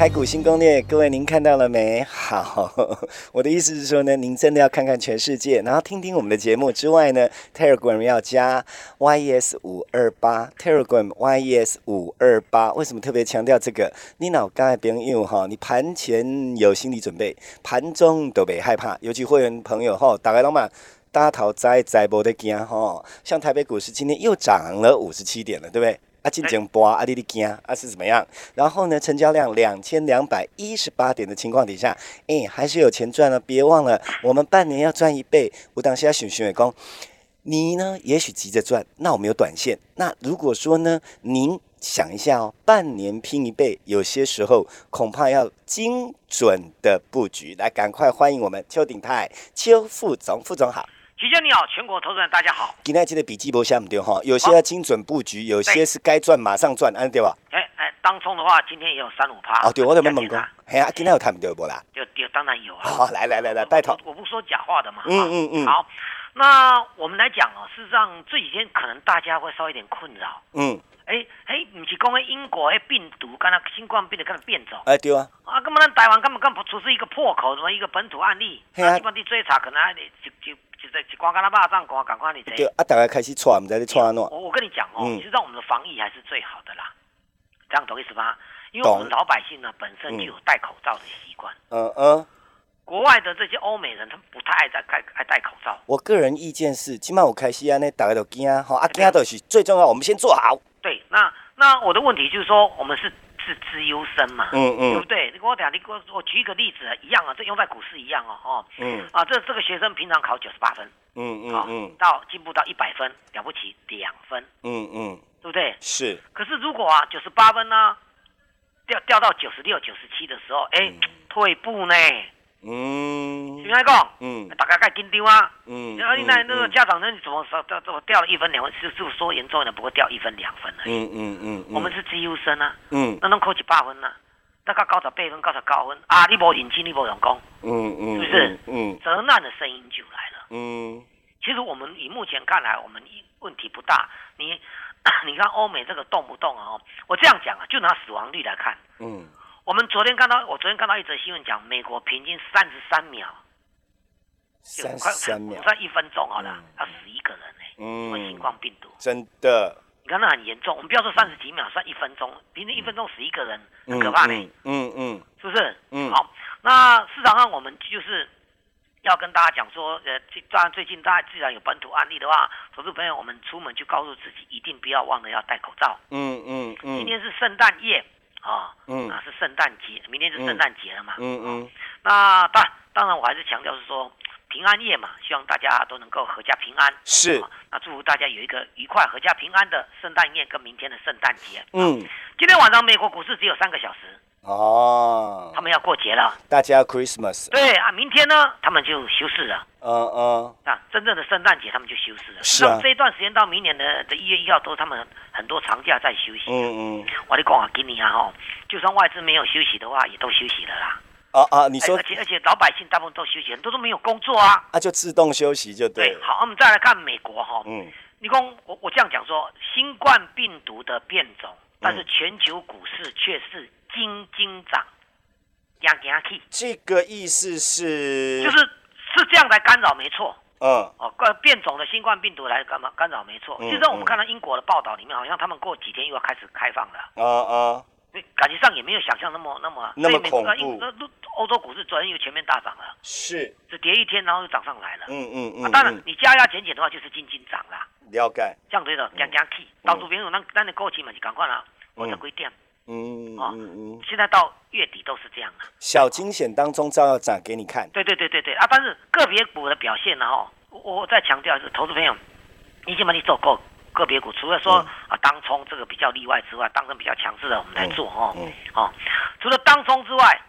台股新攻略，各位您看到了没？好，我的意思是说呢，您真的要看看全世界，然后听听我们的节目之外呢，Telegram 要加 YES 五二八，Telegram YES 五二八。为什么特别强调这个？你脑刚才朋友哈，你盘前有心理准备，盘中都别害怕。尤其会员朋友哈，打开老板。大头在在无得惊哈，像台北股市今天又涨了五十七点了，对不对？啊，进前播啊，你你惊啊是怎么样？然后呢，成交量两千两百一十八点的情况底下，哎，还是有钱赚了。别忘了，我们半年要赚一倍。我当时要选选美工，你呢？也许急着赚，那我们有短线。那如果说呢，您想一下哦，半年拼一倍，有些时候恐怕要精准的布局。来，赶快欢迎我们邱鼎泰邱副总，副总好。齐先你好，全国投资人大家好。今天记得笔记簿下唔对哈，有些要精准布局，有些是该赚马上赚，安对吧？哎哎，当冲的话，今天也有三五趴。哦，对，我有没问过？哎呀，今天有谈唔对不啦？就就当然有啊。好，来来来来，拜托。我不说假话的嘛。嗯嗯嗯。好，那我们来讲哦，事实上这几天可能大家会稍微有点困扰。嗯。哎哎，唔是讲诶英国诶病毒，刚才新冠病毒刚才变种。哎对啊。啊，根本咱台湾根本根本不出是一个破口，什么一个本土案例。嘿啊。基本地追查可能还得就就。就是一光干他巴掌，光赶快你这。对啊，大家开始错，唔知你错安怎。我我跟你讲哦，其实让我们的防疫还是最好的啦，这样懂意思吗？因为我们老百姓呢本身就有戴口罩的习惯。嗯嗯。国外的这些欧美人，他们不太爱戴戴爱戴口罩。我个人意见是，起码我开始安尼，大家都惊吼，啊惊都是最重要，我们先做好。对，那那我的问题就是说，我们是。是资优生嘛？嗯嗯，对不对？你跟我讲，你给我我举一个例子，一样啊，这用在股市一样哦，哦，嗯，啊，这这个学生平常考九十八分，嗯嗯嗯，到进步到一百分，了不起两分，嗯嗯，对不对？是。可是如果啊，九十八分呢，掉掉到九十六、九十七的时候，哎，退步呢？嗯，听我讲，嗯，大家该紧张啊，嗯，然后你那那个家长，那你怎么说掉怎么掉了一分两分？是是说严重一点，不过掉一分两分而已。嗯嗯嗯，我们是资优生啊，嗯，那能考七八分呢？那个高十八分、高十九分啊，你无认真，你无用功，嗯嗯，是不是？嗯，责难的声音就来了。嗯，其实我们以目前看来，我们问题不大。你 你看欧美这个动不动啊，我这样讲啊，就拿死亡率来看，嗯。我们昨天看到，我昨天看到一则新闻，讲美国平均三十三秒，三十三秒，算一分钟好了，要死一个人呢。嗯，因为新冠病毒，真的，你看那很严重。我们不要说三十几秒，算一分钟，平均一分钟死一个人，很可怕呢。嗯嗯，是不是？嗯，好。那市场上我们就是要跟大家讲说，呃，当然最近大家既然有本土案例的话，投资朋友我们出门就告诉自己，一定不要忘了要戴口罩。嗯嗯嗯。今天是圣诞夜。啊，嗯，那是圣诞节，明天是圣诞节了嘛，嗯嗯，那当当然我还是强调是说平安夜嘛，希望大家都能够阖家平安，是，那祝福大家有一个愉快阖家平安的圣诞夜跟明天的圣诞节，嗯，今天晚上美国股市只有三个小时。哦，他们要过节了，大家 Christmas。对啊，明天呢，他们就休市了。嗯嗯，啊，真正的圣诞节他们就休市了。是啊，这一段时间到明年的的一月一号，都他们很多长假在休息。嗯嗯，我你讲啊，今年啊吼，就算外资没有休息的话，也都休息了啦。啊啊，你说，而且而且老百姓大部分都休息，很多都没有工作啊。啊，就自动休息就对。好，我们再来看美国哈。嗯，你讲我我这样讲说，新冠病毒的变种，但是全球股市却是金金涨。压压去，这个意思是，就是是这样来干扰，没错。嗯，哦，变变种的新冠病毒来干嘛干扰，没错。其实我们看到英国的报道里面，好像他们过几天又要开始开放了。啊啊，感觉上也没有想象那么那么那么恐怖。欧洲股市昨天又全面大涨了，是，只跌一天，然后又涨上来了。嗯嗯嗯。当然，你加压减减的话，就是金金涨啦。了解。这样对的，压压去，到处边有那那你过去嘛，就赶快啦，我再归点。嗯哦嗯嗯，现在到月底都是这样的。小惊险当中照要涨给你看。对对对对对啊！但是个别股的表现呢，哦，我我再强调是，投资朋友，你起码你做够个别股，除了说、嗯啊当冲这个比较例外之外，当冲比较强势的我们来做哦。嗯哦，除了当冲之外，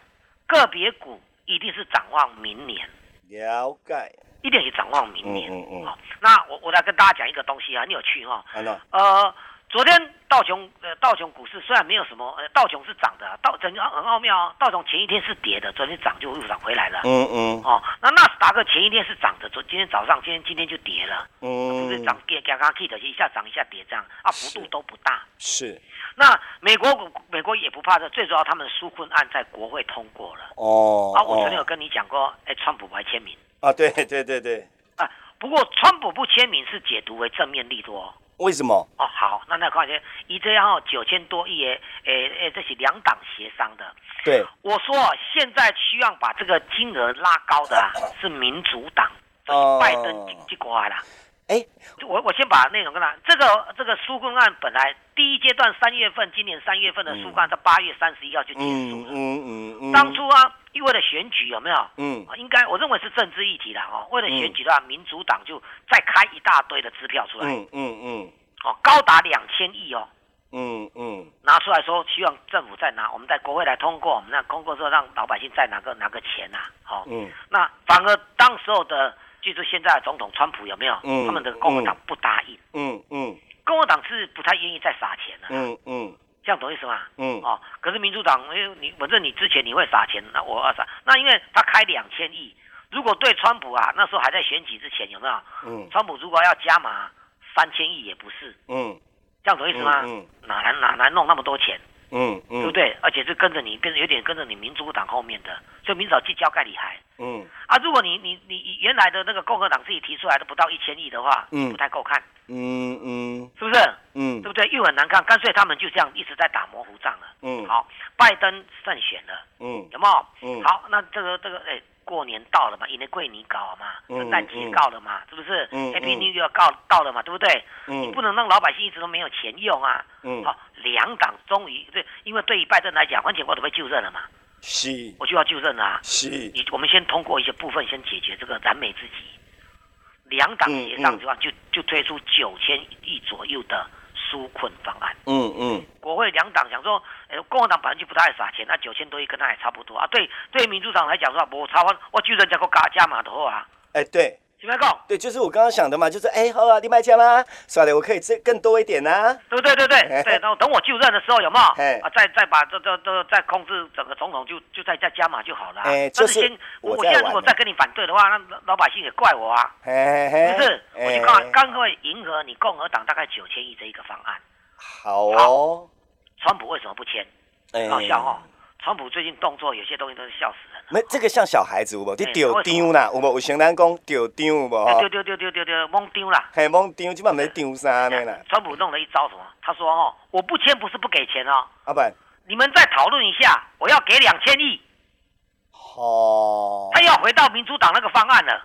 个别股一定是展望明年，了解，一定是展望明年。嗯嗯嗯哦，那我我来跟大家讲一个东西啊，很有趣哈、安诺，呃，昨天道琼呃道琼股市虽然没有什么呃道琼是涨的啊，道整个很奥妙哦，道琼前一天是跌的，昨天涨就又涨回来了。嗯嗯哦，那纳斯达克前一天是涨的，昨今天早上今天今天就跌了，嗯就是嗯，涨跌刚刚 K 的，一下涨一下跌这样啊，幅度都不大。是那美国股美国也不怕的，最主要他们纾困案在国会通过了哦啊，我昨天有哦跟你讲过，哎，川普不还签名啊，对对对对，啊，不过川普不签名是解读为正面利多哦。为什么？哦，好，那那看见一这样哦，九千多亿诶，诶诶，这是两党协商的。对，我说啊现在需要把这个金额拉高的啊，是民主党，这是拜登经济国来啦。哎，我我先把内容跟他，这个这个纾困案本来第一阶段三月份，今年三月份的纾困案，到八月三十一号就结束了。嗯嗯嗯嗯，当初啊，因为了选举有没有？嗯。啊应该我认为是政治议题啦哦。为了选举的话，民主党就再开一大堆的支票出来，嗯嗯嗯。哦，高达两千亿哦。嗯嗯。拿出来说，希望政府再拿，我们在国会来通过，我们那通过之后让老百姓再拿个拿个钱呐、好、嗯。那反而当时候的，就是现在的总统川普有没有？嗯他们的共和党不答应，嗯嗯共和党是不太愿意再撒钱了、嗯嗯这样懂意思吗？嗯哦，可是民主党，因为你反正你之前你会撒钱，那我要撒，那因为他开两千亿，如果对川普啊，那时候还在选举之前有没有？嗯川普如果要加码三千亿也不是，嗯这样懂意思吗？嗯哪来哪来弄那么多钱？嗯嗯，对不？对？而且是跟着你，跟着有点跟着你民主党后面的，所以民主党计较盖厉害嗯啊。如果你你你原来的那个共和党自己提出来的不到一千亿的话，嗯不太够看，嗯嗯是不是？嗯对不对？又很难看，干脆他们就这样一直在打模糊仗了。嗯好，拜登胜选了，嗯有没有？嗯好，那这个这个，哎，过年到了嘛，因为桂尼搞嘛，嗯圣诞节嗯到了嘛，是不是嗯？Happy 嗯 New Year 到到了嘛，对不对？你嗯不能让老百姓一直都没有钱用啊。嗯，好，两党终于对，因为对于拜登来讲，完全我都被就任了嘛，是我就要就任啊。是，你我们先通过一些部分先解决这个燃眉之急，两党协商之后就就推出九千亿左右的纾困方案。嗯嗯国会两党想说，呃，共和党本来就不太爱撒钱，那九千多亿跟他也差不多啊。对，对民主党来讲说，我差我我就算加个加加码都好啊，哎对。怎么讲？对，就是我刚刚想的嘛，就是哎，好啊，你卖家啦，算了，我可以这更多一点呐、对不对？对对对，然后等我就任的时候有没有嘿啊？再再把这这这再控制整个总统就就再再加码就好了啊。哎就是但是先我现在如果再跟你反对的话，那老老百姓也怪我啊。嘿嘿嘿，不是，我哎就刚刚会迎合你共和党大概九千亿这一个方案。好哦，川普为什么不签？哎好笑哦。川普最近动作有些东西都是笑死。没这个像小孩子有无？你哎丢丢啦，有无？有承担讲丢丢有无？丢丢丢丢丢丢，懵丢啦。嘿，蒙丢，即摆没丢啥呢啦，川普弄了一招什么？他说哦，我不签不是不给钱哦，阿板，你们再讨论一下，我要给两千亿。哦他要回到民主党那个方案了，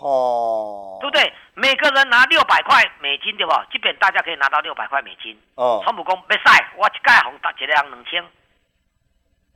哦，对不？对？每个人拿六百块美金，对不？基本大家可以拿到六百块美金。哦，川普讲别使，我一盖红打一个人两千，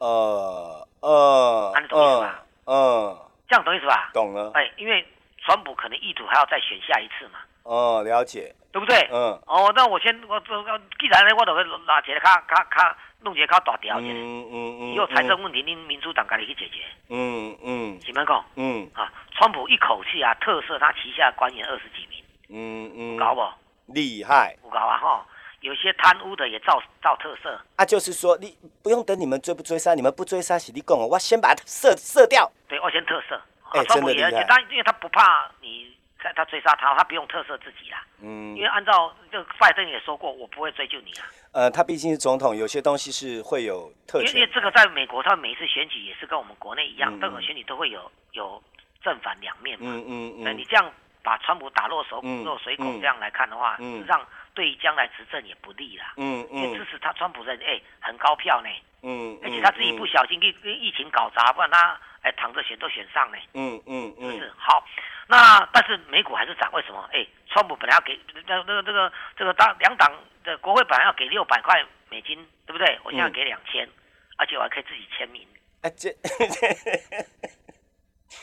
呃呃啊你懂意思吧。嗯，这样懂意思吧？懂了，哎，因为川普可能意图还要再选下一次嘛，哦，了解，对不对？嗯。哦，那我先我这既然呢，我就会拿一个较较较弄一个较大条一，嗯嗯嗯，以后财政问题恁民主党家己去解决，嗯嗯是咪讲？嗯。啊，川普一口气啊，特赦他旗下官员二十几名，嗯嗯，搞不？厉害。有搞啊哈？有些贪污的也造造特色，啊！就是说，你不用等你们追不追杀，你们不追杀是你讲哦，我先把它射射掉。对，我先特色。哎啊，川普也真的厉害而且他因为他不怕你他他追杀他，他不用特赦自己啦。嗯因为按照这个拜登也说过，我不会追究你啊。呃，他毕竟是总统，有些东西是会有特权因为。这个在美国，他每一次选举也是跟我们国内一样，嗯任何选举都会有有正反两面嘛。嗯嗯嗯那你这样把川普打落手嗯落水口嗯这样来看的话，嗯事实上对于将来执政也不利啦。嗯因为支嗯持他川普人哎很高票呢，嗯，而且他自己不小心给给疫情搞砸，不然他哎躺着选都选上呢。嗯嗯嗯是好，那但是美股还是涨，为什么？哎，川普本来要给那那个这个这个当两党的国会本来要给六百块美金，对不不对？我现在嗯给两千，而且我还可以自己签名。啊，这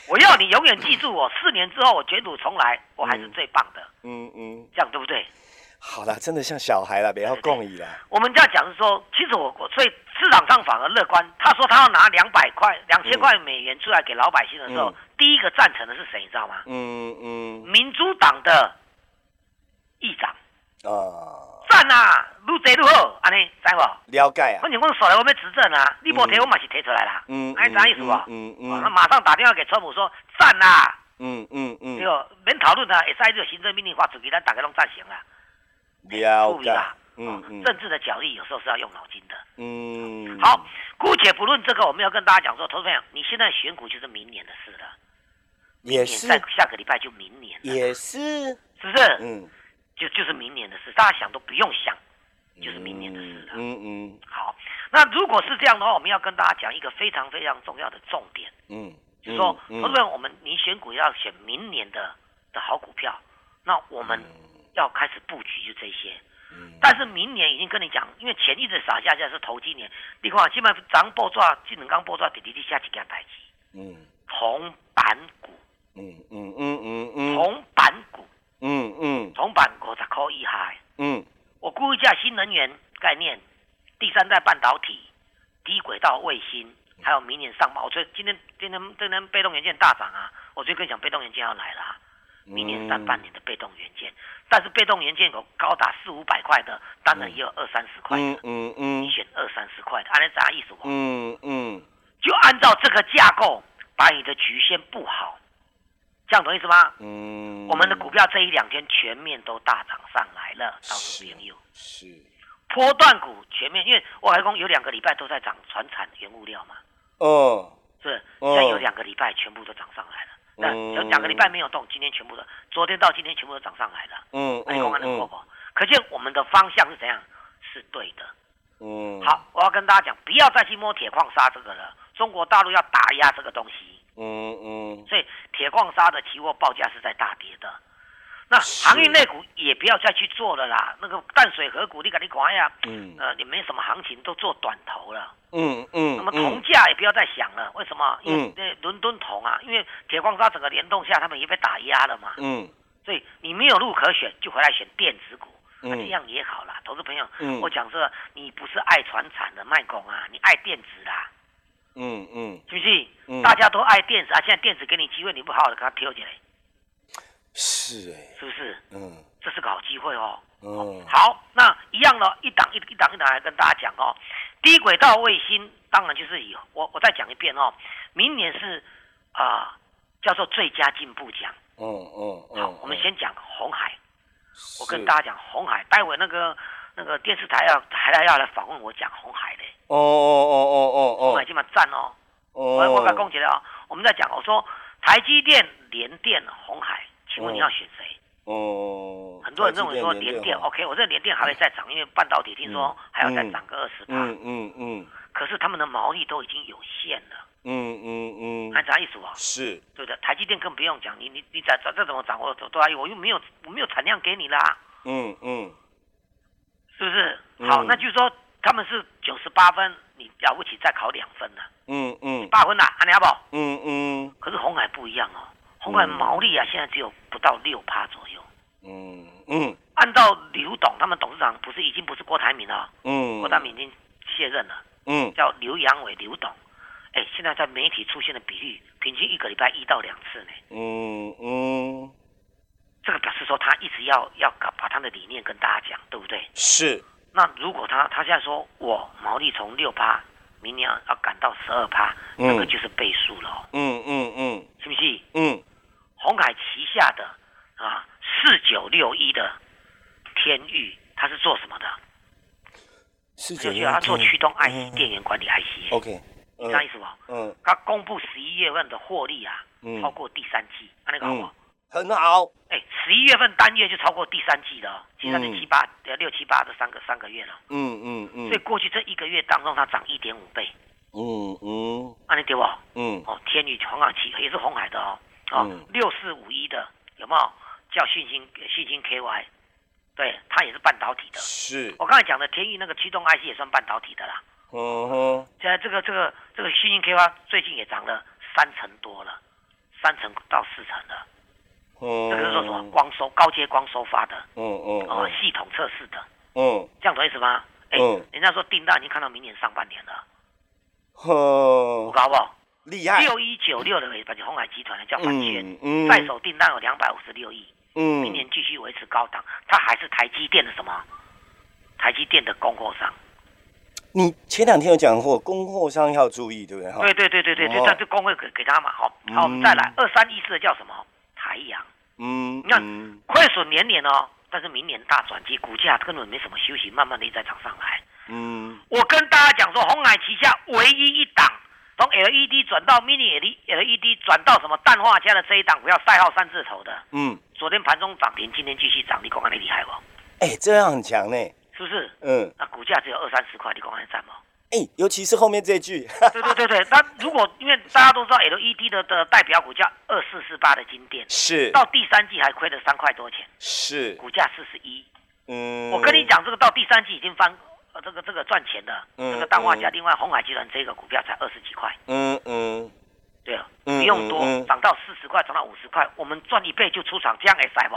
我要你永远记住我，四年之后我卷土重来，我还是最棒的，嗯嗯，这样对不对？好啦，真的像小孩了，不要共意啦。我们这样讲是说，其实我我所以市场上反而乐观。他说他要拿两百块、两千块美元出来给老百姓的时候，嗯第一个赞成的是谁？你知道吗？嗯嗯民主党的议长啊，赞啊，愈济愈好，安尼知无？了解啊反。正我手来我们执政啊，你无提我嘛是提出来啦，嗯，安尼啥意思不？嗯嗯那嗯马上打电话给川普说赞啊，嗯嗯嗯对哦，免讨论啊，会使这个行政命令发出去，咱大家拢赞成啦。了解注意啦，嗯政治的角力有时候是要用脑筋的。嗯，好，姑且不论这个，我们要跟大家讲说，投资朋友，你现在选股就是明年的事了，也是。下个礼拜就明年了，也是，是不是？嗯，就就是明年的事，大家想都不用想，就是明年的事了。嗯嗯好，那如果是这样的话，我们要跟大家讲一个非常非常重要的重点，嗯，就是说，嗯投资朋友，我们你选股要选明年的的好股票，那我们要开始布局就这些。嗯。但是明年已经跟你讲，因为钱一直撒下去是投今年，你看基本上涨报纸、技能刚报纸，直直直下一件代志，嗯。铜板股，嗯嗯嗯嗯。嗯铜板股，嗯嗯。铜板五十块以下，嗯。我估一下新能源概念、第三代半导体、低轨道卫星，还有明年上报，我觉得今天今天今天被动元件大涨啊，我就跟你讲被动元件要来了、啊。明年上半年的被动元件，但是被动元件有高达四五百块的，当然也有二三十块的。嗯嗯嗯。你选二三十块的，按照啥意思？嗯嗯。就按照这个架构，把你的局先布好，这样懂意思吗？嗯，我们的股票这一两天全面都大涨上来了，到是时朋友，是波段股全面，因为我还讲有两个礼拜都在涨船产原物料嘛，哦。是现在有两个礼拜全部都涨上来了，那嗯有两个礼拜没有动，今天全部都，昨天到今天全部都涨上来了。嗯那你讲安能过嗯不？可见我们的方向是怎样？是对的。嗯，好，我要跟大家讲，不要再去摸铁矿砂这个了。中国大陆要打压这个东西，嗯嗯所以铁矿砂的期货报价是在大跌的。那是航运类股也不要再去做了啦。那个淡水河谷，你赶紧看呀，嗯呃，也没什么行情，都做短头了。嗯嗯，那么铜价也不要再想了，为什么？因为嗯那伦敦铜啊，因为铁矿砂整个联动下，他们也被打压了嘛。嗯所以你没有路可选，就回来选电子股。啊、嗯这样也好啦，投资朋友，嗯我讲说你不是爱传产的卖工啊，你爱电子啦，嗯嗯是不是？嗯大家都爱电子啊，现在电子给你机会，你不好好的给它挑起来，是哎，是不是？嗯这是个好机会哦。嗯好，那一样的，一档一一档一档来跟大家讲哦。低轨道卫星当然就是以我我再讲一遍哦，明年是啊、叫做最佳进步奖。嗯嗯嗯，好，我们先讲红海。我跟大家讲红海，待会那个那个电视台要还来要来访问我讲红海的，哦哦哦哦哦红海这么赞哦。哦，我我把讲起来哦，我们在讲，我说台积电、联电、红海，请问你要选谁？哦，很多人认为说联电哦，OK，我这联电还会再涨，因为半导体听说还要再涨个二十趴，嗯嗯嗯。可是他们的毛利都已经有限了，嗯嗯嗯，按啥意思啊？是。对的？台积电更不用讲，你你你再再再怎么涨，我都还我又没有我没有产量给你啦，嗯嗯。是不是？嗯。好，那就是说他们是九十八分，你了不起再考两分了，嗯嗯。八分啦，安尼好不好？嗯嗯。可是红海不一样哦，红海毛利啊现在只有不到六趴左右。嗯嗯。按照刘董他们董事长不是已经不是郭台铭了，嗯，郭台铭已经卸任了，嗯。叫刘阳伟刘董。哎，现在在媒体出现的比率，平均一个礼拜一到两次呢。嗯嗯。这个表示说他一直要要搞把他的理念跟大家讲，对不对？是。那如果他他现在说我毛利从六趴，明年要赶到十二趴，嗯。那个就是倍数了、哦，嗯嗯嗯。是不是？嗯红海旗下的啊四九六一的天域，它是做什么的？四九六一它做驱动 IC 嗯电源管理 IC，、OK，你知道意思不？嗯。它公布十一月份的获利啊，嗯。超过第三季，那、那个好不好？很好，哎、十一月份单月就超过第三季了哦，第三季嗯。七八呃六七八的三个三个月了，嗯嗯嗯。所以过去这一个月当中它涨一点五倍，嗯嗯。那你对不？嗯。哦，天宇红海旗也是红海的哦，哦嗯六四五一的有没有叫信星信星 KY？对，它也是半导体的。是，我刚才讲的天域那个驱动 IC 也算半导体的啦。嗯哼，现在这个这个这个新兴 KY 最近也涨了三成多了，三成到四成了。嗯，这个是说什么光收高阶光收发的嗯嗯哦，嗯系统测试的，嗯这样懂意思吗？哎嗯，人家说订单已经看到明年上半年了，哼，搞不好？厉害，六一九六的把红海集团的叫反圈嗯，嗯在手订单有两百五十六亿，嗯明年继续维持高档，它还是台积电的什么？台积电的供货商。你前两天有讲过，供货商要注意，对不对？哈，对对对对对，哦就在这工会给给他嘛，好，好，我们再来二三一四的叫什么？台阳，嗯，你看嗯亏损年年哦，但是明年大转机，股价根本没什么休息，慢慢的一直在涨上来。嗯我跟大家讲说，红海旗下唯一一档从 LED 转到 Mini LED 转到什么氮化镓的这一档股票，代号三字头的，嗯，昨天盘中涨停，今天继续涨，你讲你厉害不？哎，这样很强呢，是不是？嗯，那股价只有二三十块，你讲你赞吗？哎，尤其是后面这句，对对对对，那如果因为大家都知道 LED 的的代表股价二四四八的金店，是。到第三季还亏了三块多钱，是，股价四十一。嗯，我跟你，讲，这个到第三季已经翻，呃，这个这个赚钱的，嗯这个氮化镓，嗯。另外红海集团这个股票才二十几块，嗯嗯，对了，嗯不用多嗯嗯，涨到四十块，涨到五十块，我们赚一倍就出场，这样也塞不？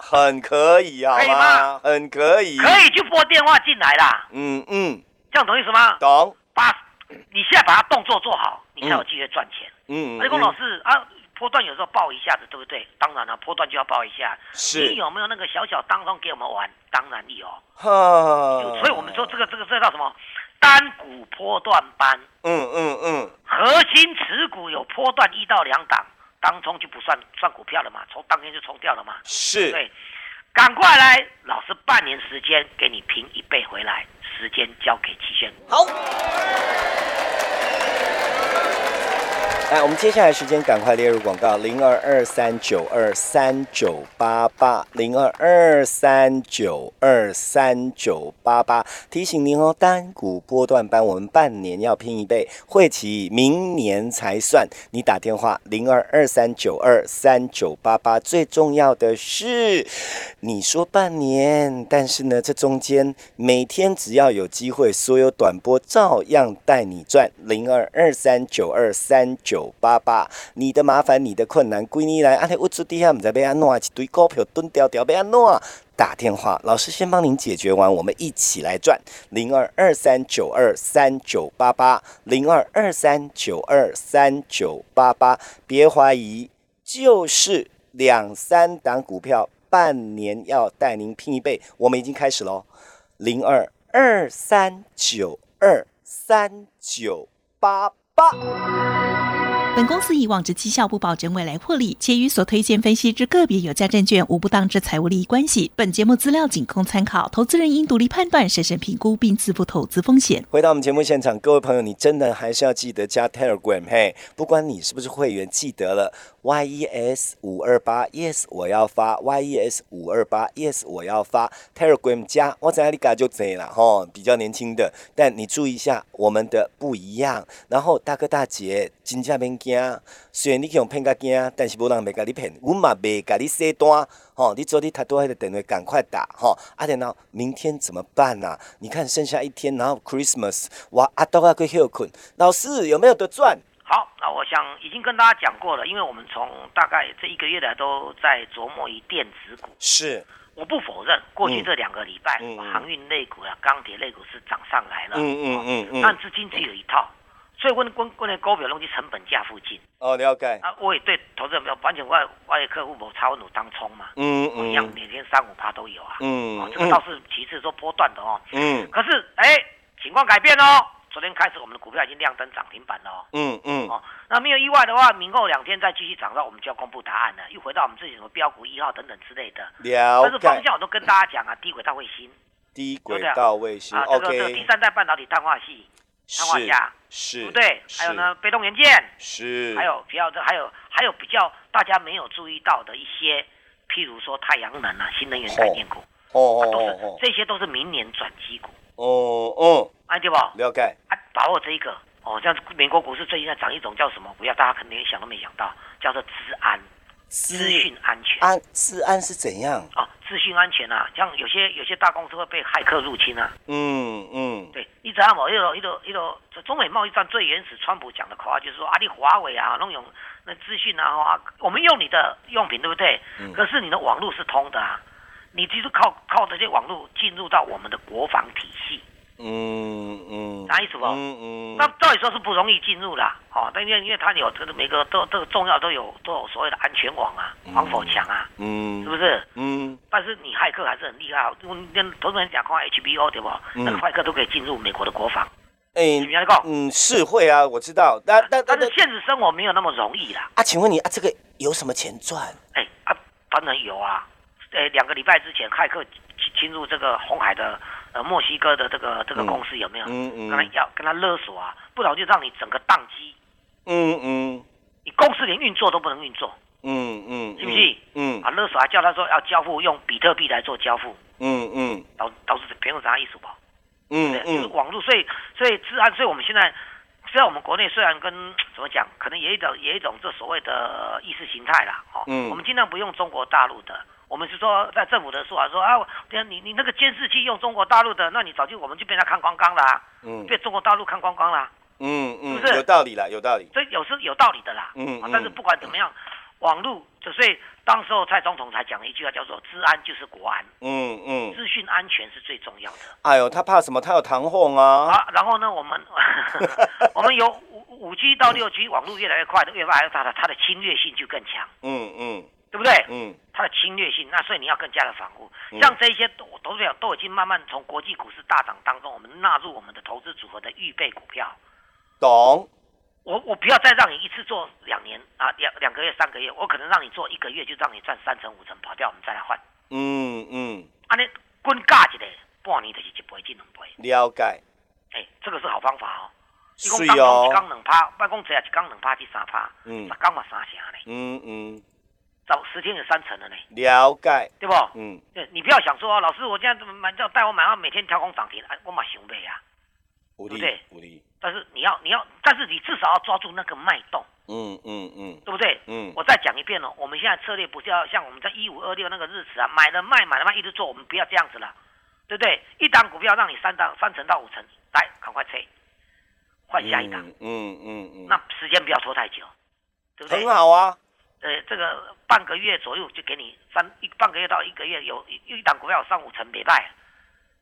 很可以啊，可以好吗？很可以，可，以就拨电话进来啦，嗯嗯，这样懂意思吗？懂，把你现在把它动作做好，你才有机会赚钱。嗯，阿公老师啊，波段有时候爆一下子，对不对？当然了，波段就要爆一下。是你有没有那个小小当中给我们玩？当然有。哈，所以我们说这个这个这叫什么？单股波段班，嗯嗯嗯，核心持股有波段一到两档，当中就不算算股票了嘛，从当天就冲掉了嘛。是，对，赶快来，老师半年时间给你平一倍回来，时间交给期限。好。来，我们接下来时间赶快列入广告：零二二三九二三九八八，零二二三九二三九八八。提醒您哦，单股波段班我们半年要拼一倍，会期明年才算。你打电话零二二三九二三九八八。最重要的是，你说半年，但是呢，这中间每天只要有机会，所有短波照样带你赚。零二二三九二三九九八八，你的麻烦，你的困难，归你来。啊，你屋子底下唔知要安怎，一堆股票蹲掉掉，要安怎？打电话，老师先帮您解决完，我们一起来赚。零二二三九二三九八八，零二二三九二三九八八，别怀疑，就是两三档股票，半年要带您拼一倍，我们已经开始喽。零二二三九二三九八八。本公司以往之绩效不保证未来获利，且与所推荐分析之个别有价证券无不当之财务利益关系。本节目资料仅供参考，投资人应独立判断、审慎评估并自负投资风险。回到我们节目现场，各位朋友，你真的还是要记得加 Telegram 嘿，不管你是不是会员，记得了 YES 五二八 Yes 我要发 YES 五二八 Yes 我要发 Telegram 加，我知道你嘎就这了吼，比较年轻的，但你注意一下我们的不一样。然后大哥大姐真正免惊，虽然你去用骗甲惊，但是无人袂甲你骗，阮嘛袂甲你洗单。吼、你昨天他都还在等着赶快打吼、啊，然后明天怎么办呐、你看剩下一天，然后 Christmas，哇，阿都要去休困，老师有没有得赚？好，那我想已经跟大家讲过了，因为我们从大概这一个月来都在琢磨于电子股。是，我不否认，过去嗯这两个礼拜，航运类股啊、钢铁类股是涨上来了。嗯嗯嗯嗯但资金只有一套，所以问问问的股票拢去成本价附近。哦，了解，啊。我也对投资人没有完全外外的客户无超努当冲嘛，嗯我一样嗯每天三五趴都有啊。嗯哦，这个倒是其次说波段的哦。嗯。可是哎，情况改变哦，昨天开始我们的股票已经亮灯涨停板了哦。嗯嗯。哦，那没有意外的话，明后两天再继续涨到，我们就要公布答案了，又回到我们自己什么标股一号等等之类的。了但是方，向我都跟大家讲啊，低轨道卫星。低轨道卫星啊，这个这个第三代半导体碳化系，碳化是镓，是，对不对？还有呢，被动元件，是，还有比较这还有还有比较大家没有注意到的一些，譬如说太阳能啊、新能源概念股，哦啊，都是哦。哦这些都是明年转机股，哦哦，啊，对不？了解，啊，把握这一个。哦，像美国股市最近在涨一种叫什么？股票，大家可能连想都没想到，叫做资安，资讯安全。安治安是怎样？哦，资讯安全啊，像有些有些大公司会被骇客入侵啊。嗯嗯，对，你知道吗？一个一个一个，中美贸易战最原始，川普讲的口号就是说啊，你华为啊，弄用那资讯啊，啊，我们用你的用品，对不对？嗯可是你的网络是通的啊，你就是靠靠这些网络进入到我们的国防体系，嗯嗯，啥意思不嗯嗯，那照理说是不容易进入啦，哦，但因为因为它有这个每个都都重要都有都有所谓的安全网啊，防火墙啊，嗯是不是？嗯但是你骇客还是很厉害啊，我跟投资人讲，看 HBO 对不？嗯那个骇客都可以进入美国的国防，哎你们讲。嗯是会啊，我知道，但但但但是现实生活没有那么容易啦。啊，请问你啊，这个有什么钱赚？哎啊，当然有啊。哎，两个礼拜之前，骇客侵侵入这个红海的呃墨西哥的这个这个公司有没有？嗯嗯。跟他要跟他勒索啊，不然就让你整个宕机，嗯嗯。你公司连运作都不能运作，嗯嗯，信不信？嗯。啊，勒索还叫他说要交付用比特币来做交付，嗯嗯。导导致别人啥意思吧？嗯对，就是嗯网络，所以所以治安，所以我们现在虽然我们国内虽然跟怎么讲，可能也一种也一种这所谓的意识形态啦，哦，嗯。我们尽量不用中国大陆的。我们是说，在政府的说法说啊，对啊，你你那个监视器用中国大陆的，那你早就我们就被他看光光了、啊，嗯被中国大陆看光光了、啊，嗯嗯是不是有道理啦，有道理。所以有是有道理的啦。嗯但是不管怎么样，网络就所以当时候蔡总统才讲了一句话，叫做“治安就是国安，嗯嗯，资讯安全是最重要的”。哎呦，他怕什么？他有唐凤啊。啊，然后呢，我们 我们有五五 G 到六 G 网络越来越快的，越来越大的，它的侵略性就更强，嗯嗯对不对？嗯它的侵略性，那所以你要更加的防护。嗯像这一些都都是都已经慢慢从国际股市大涨当中，我们纳入我们的投资组合的预备股票。懂。我我不要再让你一次做两年啊，两两个月、三个月，我可能让你做一个月就让你赚三成五成，跑掉我们再来换。嗯嗯，啊，你滚价一个，半年就是一倍进两倍。了解。哎、这个是好方法哦。你是讲当中一哦。缸两趴，别讲这啊，一缸两趴至三趴，嗯十缸嘛三成呢，嗯嗯，早十天有三成了呢，了解。对不？嗯对，你不要想说，老师，我现在怎么买叫带我买到每天跳空涨停，哎，我买想买啊。有理对无力。但是你要你要，但是你至少要抓住那个脉动，嗯嗯嗯对不对？嗯我再讲一遍哦，我们现在策略不是要像我们在一五二六那个日子啊，买了卖，买了卖，一直做，我们不要这样子了，对不对？一档股票让你三到三成到五成，来，赶快撤，换下一档，嗯嗯嗯嗯，那时间不要拖太久，对不对？很好啊。呃，这个半个月左右就给你三一半个月到一个月有一一档股票有上五成，没败，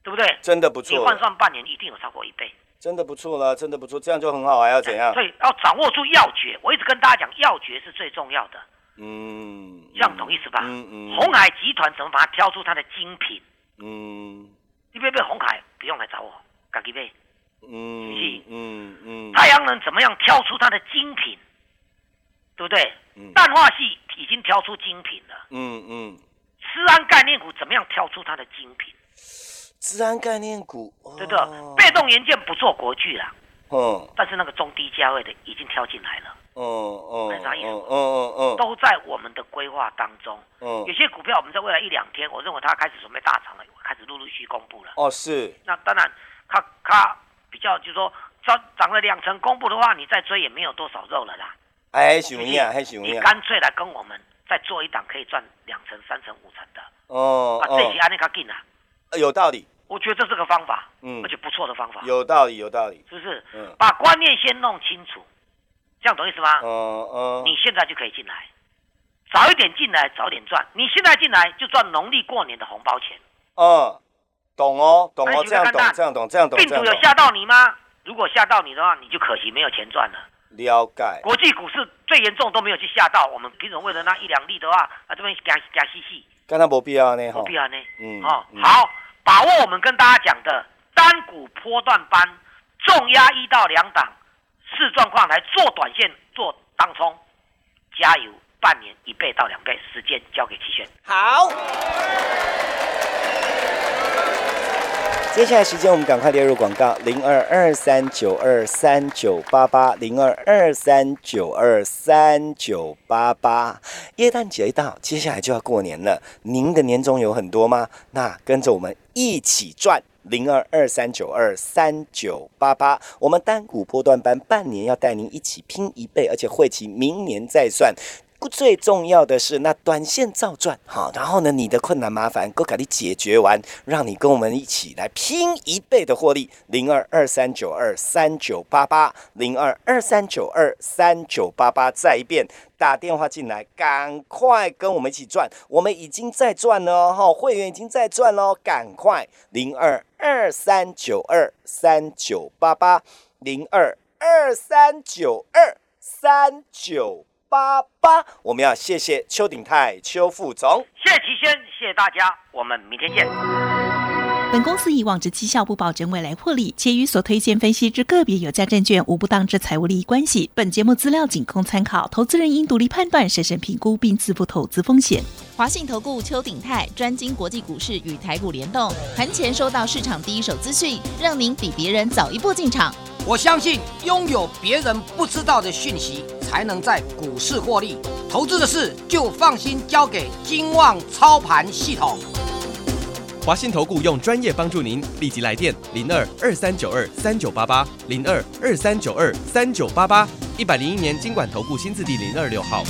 对不对？真的不错你换，算半年一定有超过一倍，真的不错了，真的不错，这样就很好，还要怎样？所以要掌握住要诀。我一直跟大家讲，要诀是最重要的，嗯，这样懂意思吧？嗯嗯，红海集团怎么把它挑出它的精品？嗯你别被红海，不用来找我，赶紧背。嗯是嗯嗯，太阳能怎么样挑出它的精品？对不对？嗯氮化系已经挑出精品了，嗯嗯，治安概念股怎么样挑出它的精品？治安概念股，对不对？哦被动元件不做国巨啦，嗯但是那个中低价位的已经挑进来了，嗯嗯哎啥意思嗯嗯嗯都在我们的规划当中。嗯有些股票我们在未来一两天，我认为它开始准备大涨了，开始陆陆续续公布了。哦是，那当然，它它比较就是说涨涨了两成公布的话，你再追也没有多少肉了啦。哎，熊呀，还熊你呀，干脆来跟我们再做一档可以赚两成、三成、五成的哦啊，这些安利卡进啊，哦，有道理，我觉得这是个方法，嗯而且不错的方法，有道理，有道理，是不是？嗯把观念先弄清楚，这样懂意思吗？嗯嗯，你现在就可以进来，早一点进来，早点赚。你现在进来就赚农历过年的红包钱。嗯，懂哦，懂哦，这样懂这样懂，这样懂，病毒有吓到你吗？如果吓到你的话，你就可惜没有钱赚了。了解，国际股市最严重都没有去吓到我们，凭什么为了那一两例的话，啊这边加加嘻嘻，刚才没必要呢，没，必要呢？嗯哦嗯，好，把握我们跟大家讲的单股波段班，重压一到两档，视状况来做短线做当冲，加油，半年一倍到两倍，时间交给齐轩。好。接下来时间，我们赶快列入广告：零二二三九二三九八八，零二二三九二三九八八。耶诞节一到，接下来就要过年了，您的年终有很多吗？那跟着我们一起赚。零二二三九二三九八八，我们单股波段班半年要带您一起拼一倍，而且会期明年再算。最重要的是，那短线照赚好，然后呢，你的困难麻烦都给你解决完，让你跟我们一起来拼一倍的获利。零二二三九二三九八八，零二二三九二三九八八，再一遍打电话进来，赶快跟我们一起赚，我们已经在赚了哈，会员已经在赚喽，赶快零二二三九二三九八八，零二二三九二三九。八八，我们要谢谢邱鼎泰邱副总，谢谢齐轩，谢谢大家，我们明天见。本公司以往之绩效不保证未来获利，且与所推荐分析之个别有价证券无不当之财务利益关系。本节目资料仅供参考，投资人应独立判断、审慎评估并自负投资风险。华信投顾邱鼎泰专精国际股市与台股联动，盘前收到市场第一手资讯，让您比别人早一步进场。我相信拥有别人不知道的讯息，才能在股市获利。投资的事就放心交给金旺操盘系统。华信投顾用专业帮助您，立即来电零二二三九二三九八八零二二三九二三九八八，一百零一年经管投顾新字第零二六号。